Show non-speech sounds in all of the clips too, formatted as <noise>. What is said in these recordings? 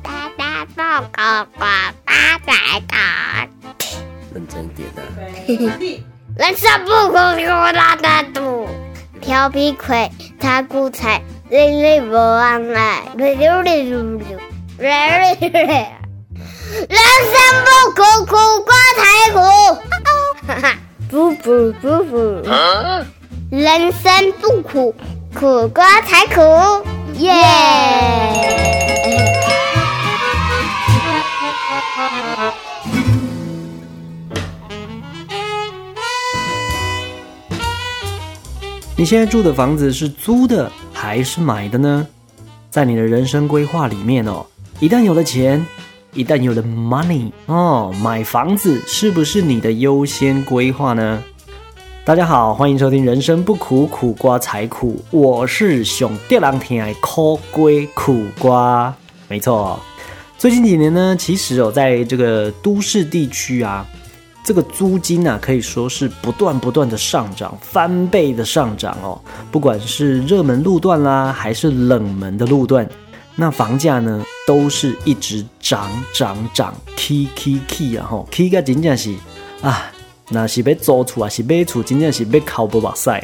大大报告呱大仔大，认真一点啊！人生不苦苦大大度，调皮鬼他骨彩，累累不忘爱，溜溜溜溜溜，人生不苦苦瓜才苦，哈哈，不不不不，人生不苦苦瓜才苦，耶！你现在住的房子是租的还是买的呢？在你的人生规划里面哦，一旦有了钱，一旦有了 money 哦，买房子是不是你的优先规划呢？大家好，欢迎收听《人生不苦苦瓜才苦》，我是熊电狼天爱苦龟苦瓜，没错。最近几年呢，其实哦，在这个都市地区啊，这个租金啊，可以说是不断不断的上涨，翻倍的上涨哦。不管是热门路段啦，还是冷门的路段，那房价呢，都是一直涨涨涨，K K K 啊吼，K 个真正是啊，那是被租出啊，是被出，真正是被靠不把塞。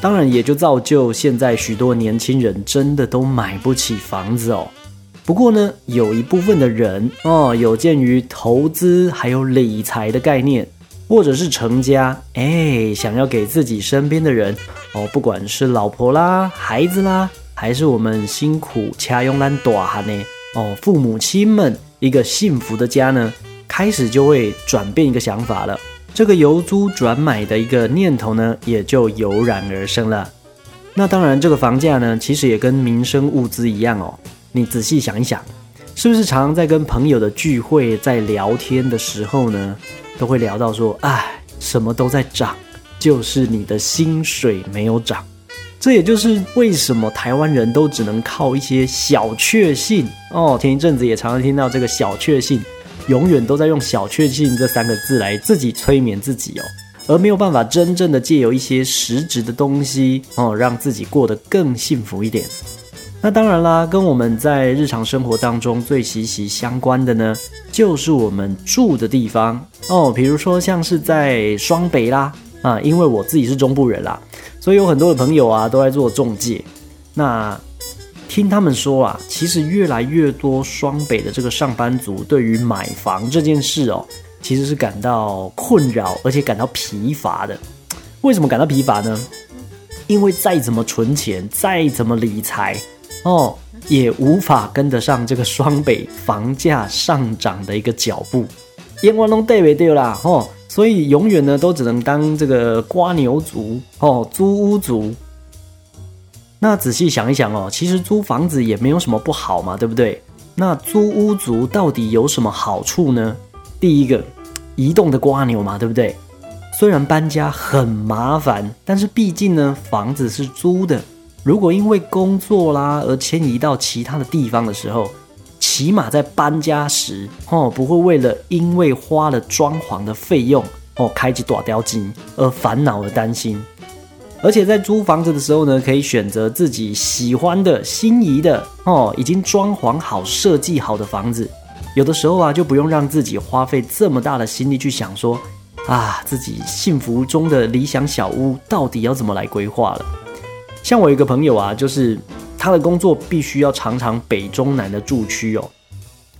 当然，也就造就现在许多年轻人真的都买不起房子哦。不过呢，有一部分的人哦，有鉴于投资还有理财的概念，或者是成家，哎，想要给自己身边的人哦，不管是老婆啦、孩子啦，还是我们辛苦掐用烂短呢，哦，父母亲们一个幸福的家呢，开始就会转变一个想法了。这个由租转买的一个念头呢，也就油然而生了。那当然，这个房价呢，其实也跟民生物资一样哦。你仔细想一想，是不是常常在跟朋友的聚会，在聊天的时候呢，都会聊到说，哎，什么都在涨，就是你的薪水没有涨。这也就是为什么台湾人都只能靠一些小确幸哦。前一阵子也常常听到这个小确幸，永远都在用小确幸这三个字来自己催眠自己哦，而没有办法真正的借由一些实质的东西哦，让自己过得更幸福一点。那当然啦，跟我们在日常生活当中最息息相关的呢，就是我们住的地方哦。比如说像是在双北啦，啊，因为我自己是中部人啦，所以有很多的朋友啊都在做中介。那听他们说啊，其实越来越多双北的这个上班族对于买房这件事哦，其实是感到困扰，而且感到疲乏的。为什么感到疲乏呢？因为再怎么存钱，再怎么理财。哦，也无法跟得上这个双北房价上涨的一个脚步，眼光都对不对啦？哦，所以永远呢都只能当这个瓜牛族哦，租屋族。那仔细想一想哦，其实租房子也没有什么不好嘛，对不对？那租屋族到底有什么好处呢？第一个，移动的瓜牛嘛，对不对？虽然搬家很麻烦，但是毕竟呢，房子是租的。如果因为工作啦而迁移到其他的地方的时候，起码在搬家时哦，不会为了因为花了装潢的费用哦，开启大雕金而烦恼而担心。而且在租房子的时候呢，可以选择自己喜欢的心仪的哦，已经装潢好、设计好的房子。有的时候啊，就不用让自己花费这么大的心力去想说啊，自己幸福中的理想小屋到底要怎么来规划了。像我一个朋友啊，就是他的工作必须要常常北中南的住区哦，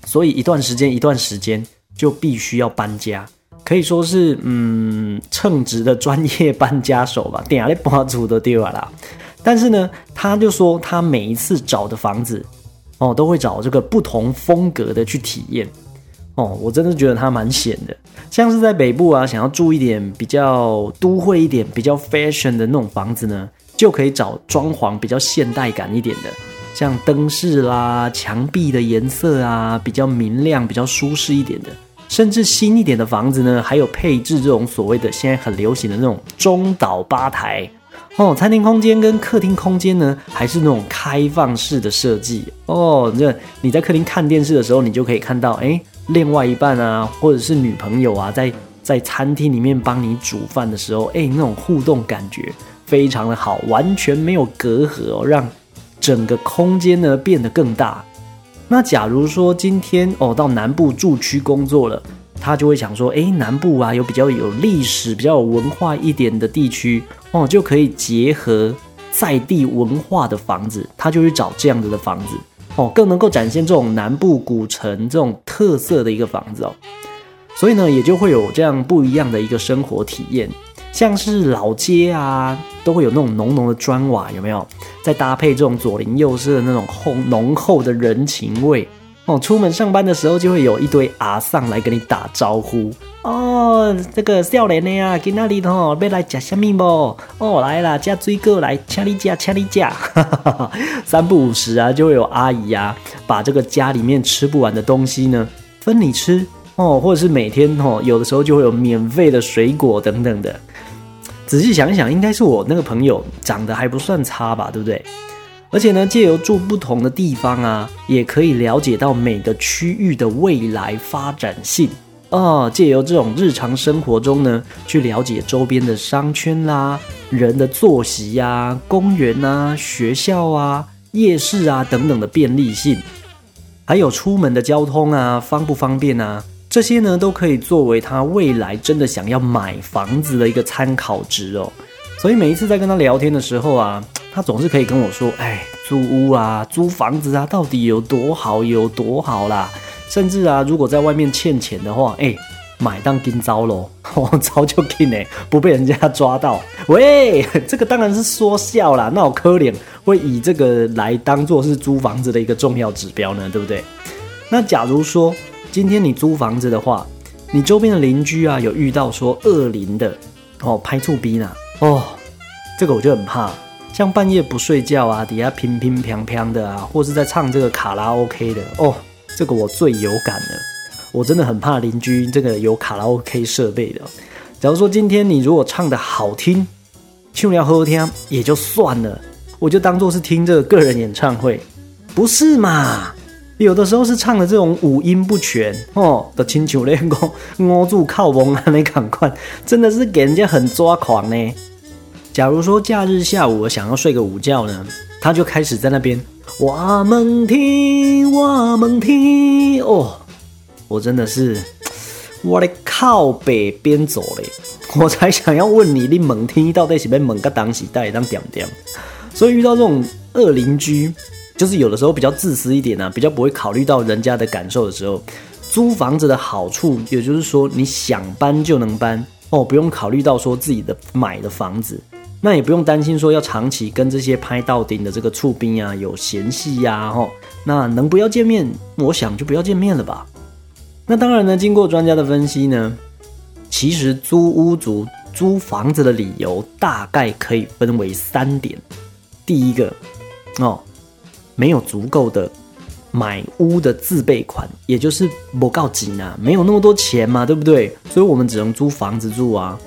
所以一段时间一段时间就必须要搬家，可以说是嗯称职的专业搬家手吧，<laughs> 点来搬出都丢啦。但是呢，他就说他每一次找的房子哦，都会找这个不同风格的去体验哦，我真的觉得他蛮闲的。像是在北部啊，想要住一点比较都会一点、比较 fashion 的那种房子呢。就可以找装潢比较现代感一点的，像灯饰啦、墙壁的颜色啊，比较明亮、比较舒适一点的。甚至新一点的房子呢，还有配置这种所谓的现在很流行的那种中岛吧台哦。餐厅空间跟客厅空间呢，还是那种开放式的设计哦。这你在客厅看电视的时候，你就可以看到，哎，另外一半啊，或者是女朋友啊，在在餐厅里面帮你煮饭的时候，哎，那种互动感觉。非常的好，完全没有隔阂哦，让整个空间呢变得更大。那假如说今天哦到南部驻区工作了，他就会想说，诶，南部啊有比较有历史、比较有文化一点的地区哦，就可以结合在地文化的房子，他就去找这样子的房子哦，更能够展现这种南部古城这种特色的一个房子哦。所以呢，也就会有这样不一样的一个生活体验。像是老街啊，都会有那种浓浓的砖瓦，有没有？再搭配这种左邻右舍的那种厚浓厚的人情味哦。出门上班的时候，就会有一堆阿丧来跟你打招呼哦。这个少年的呀，今哪里头要来吃什么不？哦，来啦，加追哥来，请你加，请你加。<laughs> 三不五时啊，就会有阿姨啊，把这个家里面吃不完的东西呢，分你吃哦，或者是每天哦，有的时候就会有免费的水果等等的。仔细想一想，应该是我那个朋友长得还不算差吧，对不对？而且呢，借由住不同的地方啊，也可以了解到每个区域的未来发展性啊。借由这种日常生活中呢，去了解周边的商圈啦、人的作息呀、公园啊、学校啊、夜市啊等等的便利性，还有出门的交通啊，方不方便啊？这些呢，都可以作为他未来真的想要买房子的一个参考值哦。所以每一次在跟他聊天的时候啊，他总是可以跟我说：“哎，租屋啊，租房子啊，到底有多好，有多好啦！”甚至啊，如果在外面欠钱的话，哎，买当金招喽，<laughs> 我早就金呢，不被人家抓到。喂，这个当然是说笑啦，那我可怜会以这个来当做是租房子的一个重要指标呢，对不对？那假如说。今天你租房子的话，你周边的邻居啊，有遇到说恶灵的哦，拍醋逼呢哦，这个我就很怕。像半夜不睡觉啊，底下乒乒乓乓的啊，或是在唱这个卡拉 OK 的哦，这个我最有感了。我真的很怕邻居这个有卡拉 OK 设备的。假如说今天你如果唱的好听，唱了好听也就算了，我就当做是听这个个人演唱会，不是嘛？有的时候是唱的这种五音不全哦的请求练功，摸住靠蒙啊那赶快，真的是给人家很抓狂呢。假如说假日下午我想要睡个午觉呢，他就开始在那边我们听我们听哦，我真的是我的靠北边走嘞，我才想要问你，你猛听到底是被猛个当时带当点点，所以遇到这种恶邻居。就是有的时候比较自私一点呢，比较不会考虑到人家的感受的时候，租房子的好处，也就是说你想搬就能搬哦，不用考虑到说自己的买的房子，那也不用担心说要长期跟这些拍到顶的这个处兵啊有嫌隙呀，吼，那能不要见面，我想就不要见面了吧。那当然呢，经过专家的分析呢，其实租屋族租房子的理由大概可以分为三点，第一个哦。没有足够的买屋的自备款，也就是不告急啊，没有那么多钱嘛，对不对？所以我们只能租房子住啊。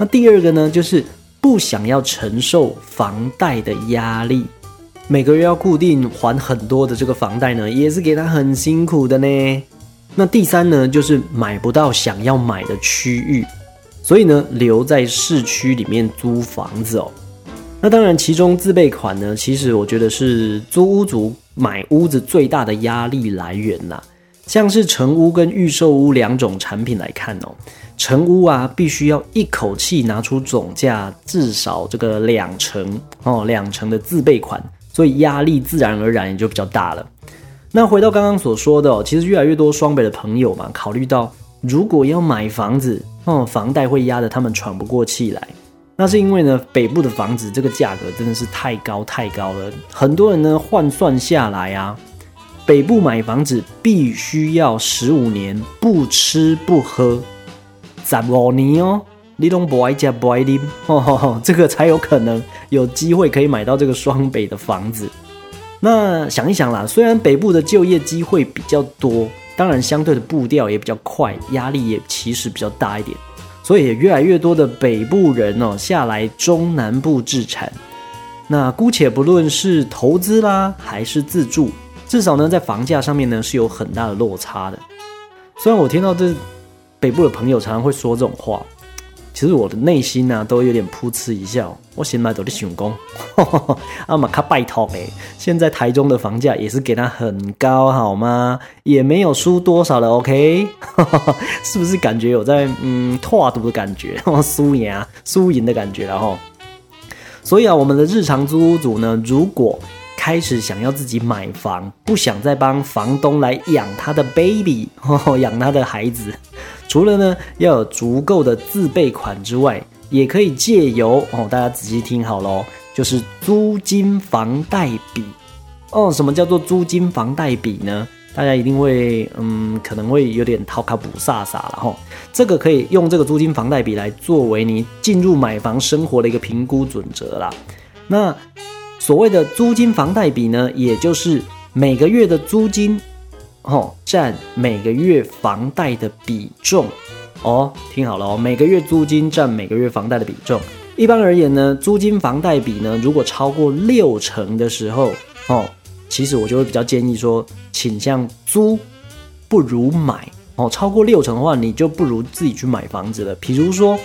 那第二个呢，就是不想要承受房贷的压力，每个月要固定还很多的这个房贷呢，也是给他很辛苦的呢。那第三呢，就是买不到想要买的区域，所以呢，留在市区里面租房子哦。那当然，其中自备款呢，其实我觉得是租屋族买屋子最大的压力来源呐。像是成屋跟预售屋两种产品来看哦，成屋啊，必须要一口气拿出总价至少这个两成哦，两成的自备款，所以压力自然而然也就比较大了。那回到刚刚所说的哦，其实越来越多双北的朋友嘛，考虑到如果要买房子哦，房贷会压得他们喘不过气来。那是因为呢，北部的房子这个价格真的是太高太高了，很多人呢换算下来啊，北部买房子必须要十五年不吃不喝，十五年哦，你都不爱吃不爱啉，<laughs> 这个才有可能有机会可以买到这个双北的房子。那想一想啦，虽然北部的就业机会比较多，当然相对的步调也比较快，压力也其实比较大一点。所以也越来越多的北部人哦下来中南部置产，那姑且不论是投资啦还是自住，至少呢在房价上面呢是有很大的落差的。虽然我听到这北部的朋友常常会说这种话，其实我的内心呢、都有点噗嗤一笑。我心里都在想讲，<laughs> 啊嘛卡拜托诶，现在台中的房价也是给他很高，好吗？也没有输多少了，OK？<laughs> 是不是感觉有在嗯拓赌的感觉，<laughs> 输赢啊输赢的感觉，然后，所以啊，我们的日常租屋族呢，如果开始想要自己买房，不想再帮房东来养他的 baby，养他的孩子，除了呢要有足够的自备款之外，也可以借由哦，大家仔细听好喽，就是租金房贷比哦。什么叫做租金房贷比呢？大家一定会嗯，可能会有点掏卡补飒飒了哈。这个可以用这个租金房贷比来作为你进入买房生活的一个评估准则啦。那所谓的租金房贷比呢，也就是每个月的租金哦占每个月房贷的比重。哦，听好了哦，每个月租金占每个月房贷的比重。一般而言呢，租金房贷比呢，如果超过六成的时候，哦，其实我就会比较建议说，倾向租不如买。哦，超过六成的话，你就不如自己去买房子了。比如说，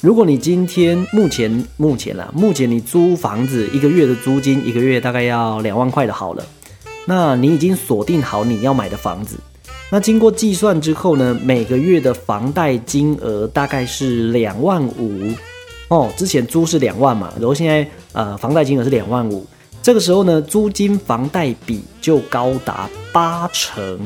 如果你今天目前目前啦，目前你租房子一个月的租金一个月大概要两万块的，好了，那你已经锁定好你要买的房子。那经过计算之后呢，每个月的房贷金额大概是两万五哦。之前租是两万嘛，然后现在呃房贷金额是两万五，这个时候呢，租金房贷比就高达八成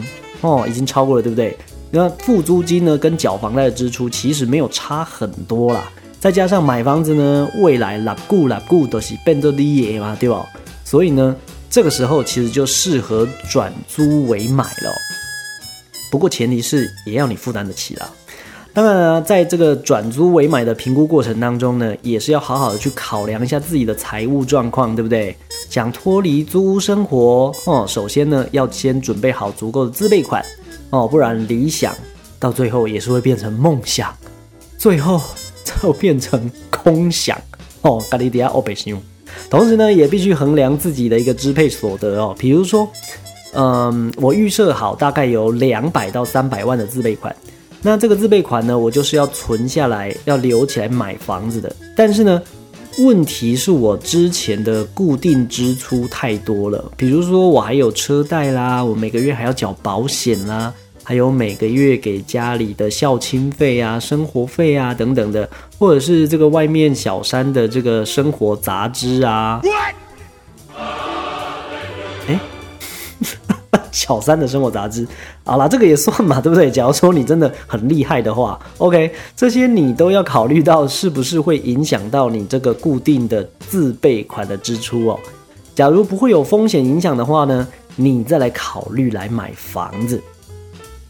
哦，已经超过了，对不对？那付租金呢，跟缴房贷的支出其实没有差很多啦。再加上买房子呢，未来拉固拉固都是变做利耶嘛，对吧？所以呢，这个时候其实就适合转租为买了。不过前提是也要你负担得起啦。当然呢，在这个转租为买的评估过程当中呢，也是要好好的去考量一下自己的财务状况，对不对？想脱离租屋生活哦，首先呢要先准备好足够的自备款哦，不然理想到最后也是会变成梦想，最后 <laughs> 就变成空想哦。咖喱底下欧北西同时呢，也必须衡量自己的一个支配所得哦，比如说。嗯，我预设好大概有两百到三百万的自备款，那这个自备款呢，我就是要存下来，要留起来买房子的。但是呢，问题是我之前的固定支出太多了，比如说我还有车贷啦，我每个月还要缴保险啦，还有每个月给家里的孝亲费啊、生活费啊等等的，或者是这个外面小三的这个生活杂志啊。<laughs> 小三的生活杂志，好啦，这个也算嘛，对不对？假如说你真的很厉害的话，OK，这些你都要考虑到是不是会影响到你这个固定的自备款的支出哦。假如不会有风险影响的话呢，你再来考虑来买房子。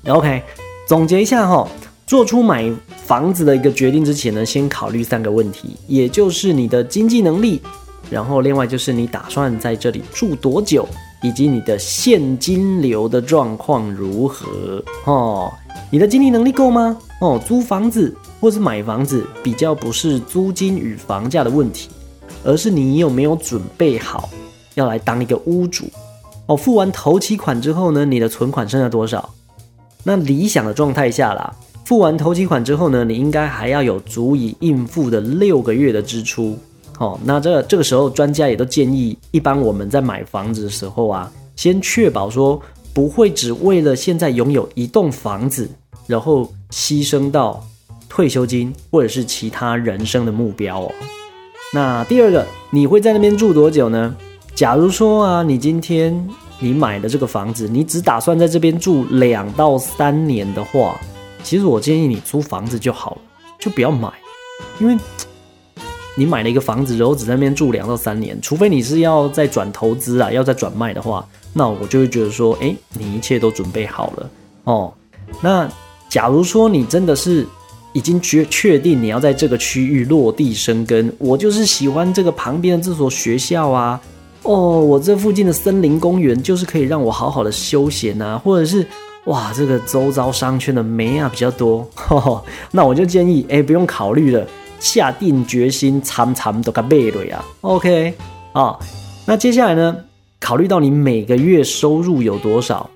OK，总结一下哈，做出买房子的一个决定之前呢，先考虑三个问题，也就是你的经济能力，然后另外就是你打算在这里住多久。以及你的现金流的状况如何？哦，你的经济能力够吗？哦，租房子或是买房子，比较不是租金与房价的问题，而是你有没有准备好要来当一个屋主？哦，付完头期款之后呢，你的存款剩下多少？那理想的状态下啦，付完头期款之后呢，你应该还要有足以应付的六个月的支出。哦，那这这个时候，专家也都建议，一般我们在买房子的时候啊，先确保说不会只为了现在拥有一栋房子，然后牺牲到退休金或者是其他人生的目标哦。那第二个，你会在那边住多久呢？假如说啊，你今天你买的这个房子，你只打算在这边住两到三年的话，其实我建议你租房子就好了，就不要买，因为。你买了一个房子，然后只在那边住两到三年，除非你是要再转投资啊，要再转卖的话，那我就会觉得说，哎，你一切都准备好了哦。那假如说你真的是已经确确定你要在这个区域落地生根，我就是喜欢这个旁边的这所学校啊，哦，我这附近的森林公园就是可以让我好好的休闲啊，或者是哇，这个周遭商圈的煤啊比较多，<laughs> 那我就建议，哎，不用考虑了。下定决心，惨惨都给买了呀。OK 啊，那接下来呢？考虑到你每个月收入有多少？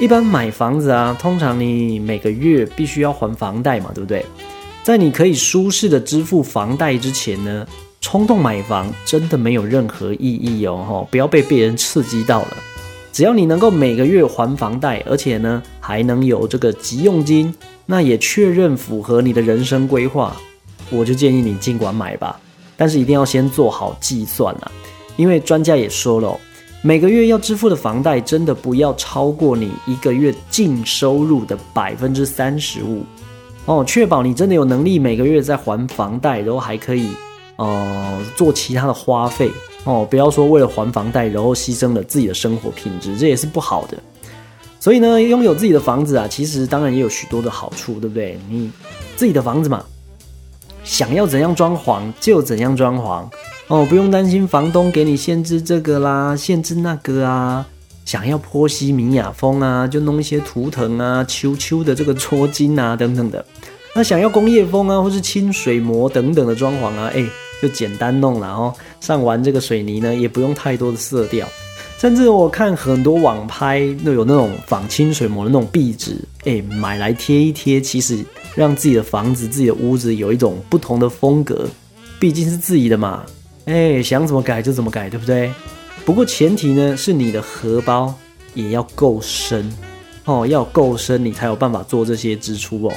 一般买房子啊，通常你每个月必须要还房贷嘛，对不对？在你可以舒适的支付房贷之前呢，冲动买房真的没有任何意义哦，吼，不要被别人刺激到了。只要你能够每个月还房贷，而且呢还能有这个急用金，那也确认符合你的人生规划，我就建议你尽管买吧。但是一定要先做好计算啊，因为专家也说了，每个月要支付的房贷真的不要超过你一个月净收入的百分之三十五哦，确保你真的有能力每个月在还房贷，然后还可以呃做其他的花费。哦，不要说为了还房贷，然后牺牲了自己的生活品质，这也是不好的。所以呢，拥有自己的房子啊，其实当然也有许多的好处，对不对？你自己的房子嘛，想要怎样装潢就怎样装潢哦，不用担心房东给你限制这个啦，限制那个啊。想要波西米亚风啊，就弄一些图腾啊、秋秋的这个搓金啊等等的。那想要工业风啊，或是清水膜等等的装潢啊，哎。就简单弄了哦，上完这个水泥呢，也不用太多的色调，甚至我看很多网拍都有那种仿清水膜的那种壁纸，哎，买来贴一贴，其实让自己的房子、自己的屋子有一种不同的风格，毕竟是自己的嘛，哎，想怎么改就怎么改，对不对？不过前提呢，是你的荷包也要够深哦，要够深，你才有办法做这些支出哦。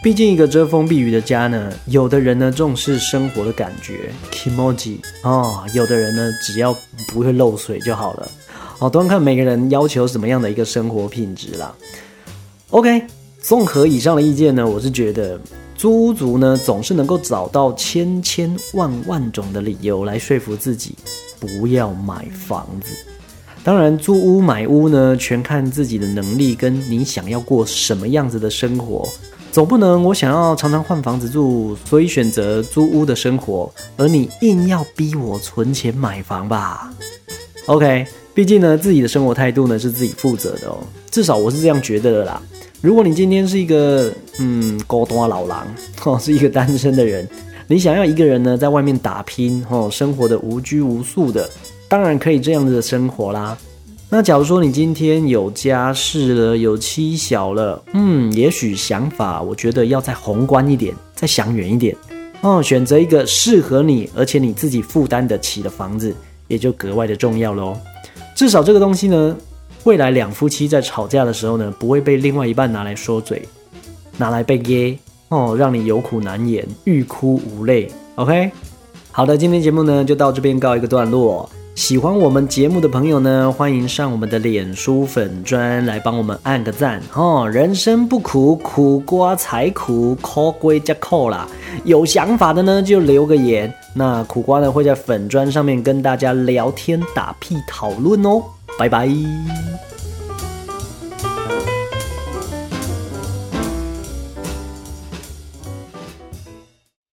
毕竟一个遮风避雨的家呢，有的人呢重视生活的感觉，kimoji 哦，有的人呢只要不会漏水就好了，哦，端看每个人要求什么样的一个生活品质啦。OK，综合以上的意见呢，我是觉得租屋族呢总是能够找到千千万万种的理由来说服自己不要买房子。当然，租屋买屋呢，全看自己的能力跟你想要过什么样子的生活。总不能我想要常常换房子住，所以选择租屋的生活，而你硬要逼我存钱买房吧？OK，毕竟呢，自己的生活态度呢是自己负责的哦，至少我是这样觉得的啦。如果你今天是一个嗯高端老狼哦，是一个单身的人，你想要一个人呢在外面打拼哦，生活的无拘无束的，当然可以这样子的生活啦。那假如说你今天有家室了，有妻小了，嗯，也许想法我觉得要再宏观一点，再想远一点，哦，选择一个适合你，而且你自己负担得起的房子，也就格外的重要喽。至少这个东西呢，未来两夫妻在吵架的时候呢，不会被另外一半拿来说嘴，拿来被噎哦，让你有苦难言，欲哭无泪。OK，好的，今天节目呢就到这边告一个段落。喜欢我们节目的朋友呢，欢迎上我们的脸书粉砖来帮我们按个赞哦。人生不苦，苦瓜才苦，苦归加苦啦。有想法的呢，就留个言。那苦瓜呢，会在粉砖上面跟大家聊天、打屁、讨论哦。拜拜。